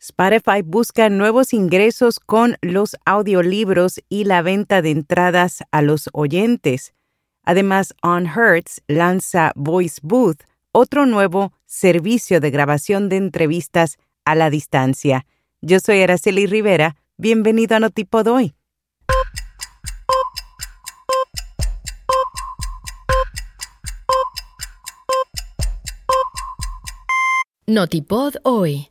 Spotify busca nuevos ingresos con los audiolibros y la venta de entradas a los oyentes. Además, On Hertz lanza Voice Booth, otro nuevo servicio de grabación de entrevistas a la distancia. Yo soy Araceli Rivera. Bienvenido a Notipod hoy. Notipod hoy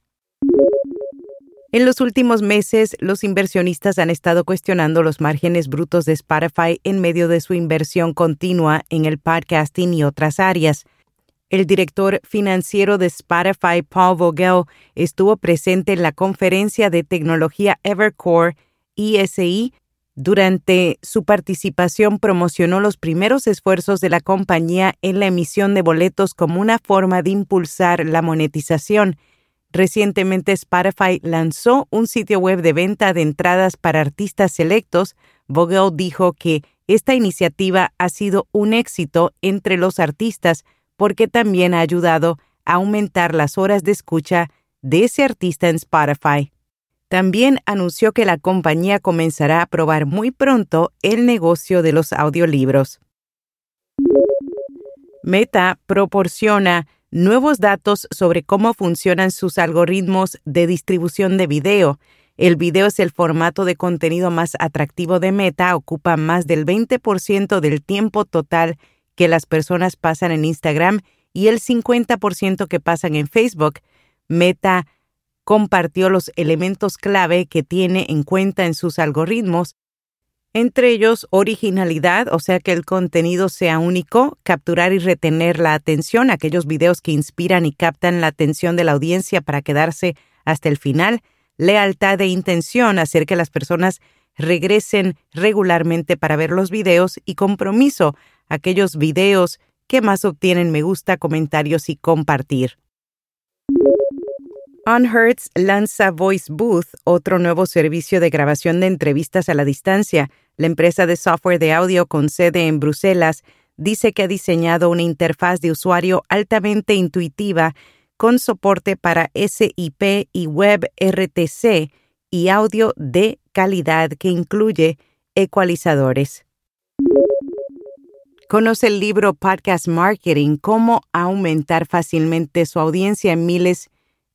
En los últimos meses, los inversionistas han estado cuestionando los márgenes brutos de Spotify en medio de su inversión continua en el podcasting y otras áreas. El director financiero de Spotify, Paul Vogel, estuvo presente en la conferencia de tecnología Evercore ESI. Durante su participación promocionó los primeros esfuerzos de la compañía en la emisión de boletos como una forma de impulsar la monetización Recientemente Spotify lanzó un sitio web de venta de entradas para artistas selectos. Vogel dijo que esta iniciativa ha sido un éxito entre los artistas porque también ha ayudado a aumentar las horas de escucha de ese artista en Spotify. También anunció que la compañía comenzará a probar muy pronto el negocio de los audiolibros. Meta proporciona nuevos datos sobre cómo funcionan sus algoritmos de distribución de video. El video es el formato de contenido más atractivo de Meta, ocupa más del 20% del tiempo total que las personas pasan en Instagram y el 50% que pasan en Facebook. Meta compartió los elementos clave que tiene en cuenta en sus algoritmos entre ellos originalidad, o sea que el contenido sea único, capturar y retener la atención, aquellos videos que inspiran y captan la atención de la audiencia para quedarse hasta el final, lealtad e intención, hacer que las personas regresen regularmente para ver los videos y compromiso, aquellos videos que más obtienen me gusta, comentarios y compartir. Unhertz lanza Voice Booth, otro nuevo servicio de grabación de entrevistas a la distancia. La empresa de software de audio con sede en Bruselas dice que ha diseñado una interfaz de usuario altamente intuitiva con soporte para SIP y web RTC y audio de calidad que incluye ecualizadores. Conoce el libro Podcast Marketing, cómo aumentar fácilmente su audiencia en miles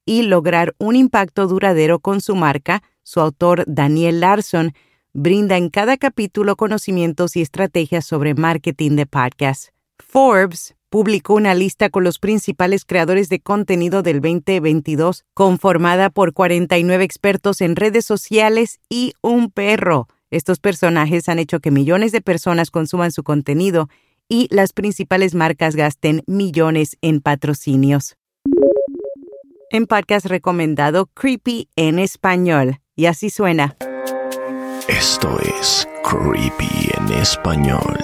y lograr un impacto duradero con su marca, su autor Daniel Larson brinda en cada capítulo conocimientos y estrategias sobre marketing de podcast. Forbes publicó una lista con los principales creadores de contenido del 2022, conformada por 49 expertos en redes sociales y un perro. Estos personajes han hecho que millones de personas consuman su contenido y las principales marcas gasten millones en patrocinios en podcast recomendado Creepy en español. Y así suena. Esto es Creepy en español,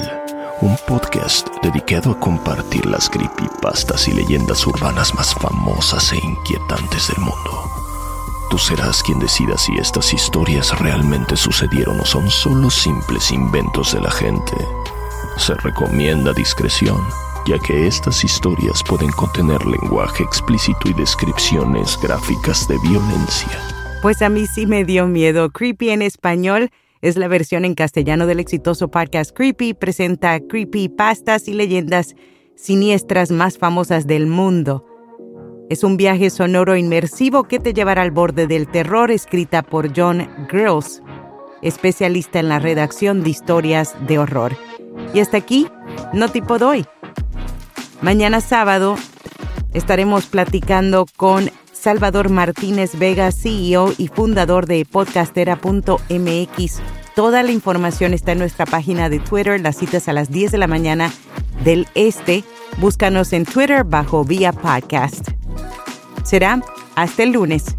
un podcast dedicado a compartir las creepypastas y leyendas urbanas más famosas e inquietantes del mundo. Tú serás quien decida si estas historias realmente sucedieron o son solo simples inventos de la gente. Se recomienda discreción ya que estas historias pueden contener lenguaje explícito y descripciones gráficas de violencia. Pues a mí sí me dio miedo. Creepy en español es la versión en castellano del exitoso podcast Creepy. Presenta creepy pastas y leyendas siniestras más famosas del mundo. Es un viaje sonoro inmersivo que te llevará al borde del terror, escrita por John Girls, especialista en la redacción de historias de horror. Y hasta aquí, no tipo doy. Mañana sábado estaremos platicando con Salvador Martínez Vega, CEO y fundador de podcastera.mx. Toda la información está en nuestra página de Twitter, las citas a las 10 de la mañana del este. Búscanos en Twitter bajo Vía Podcast. Será hasta el lunes.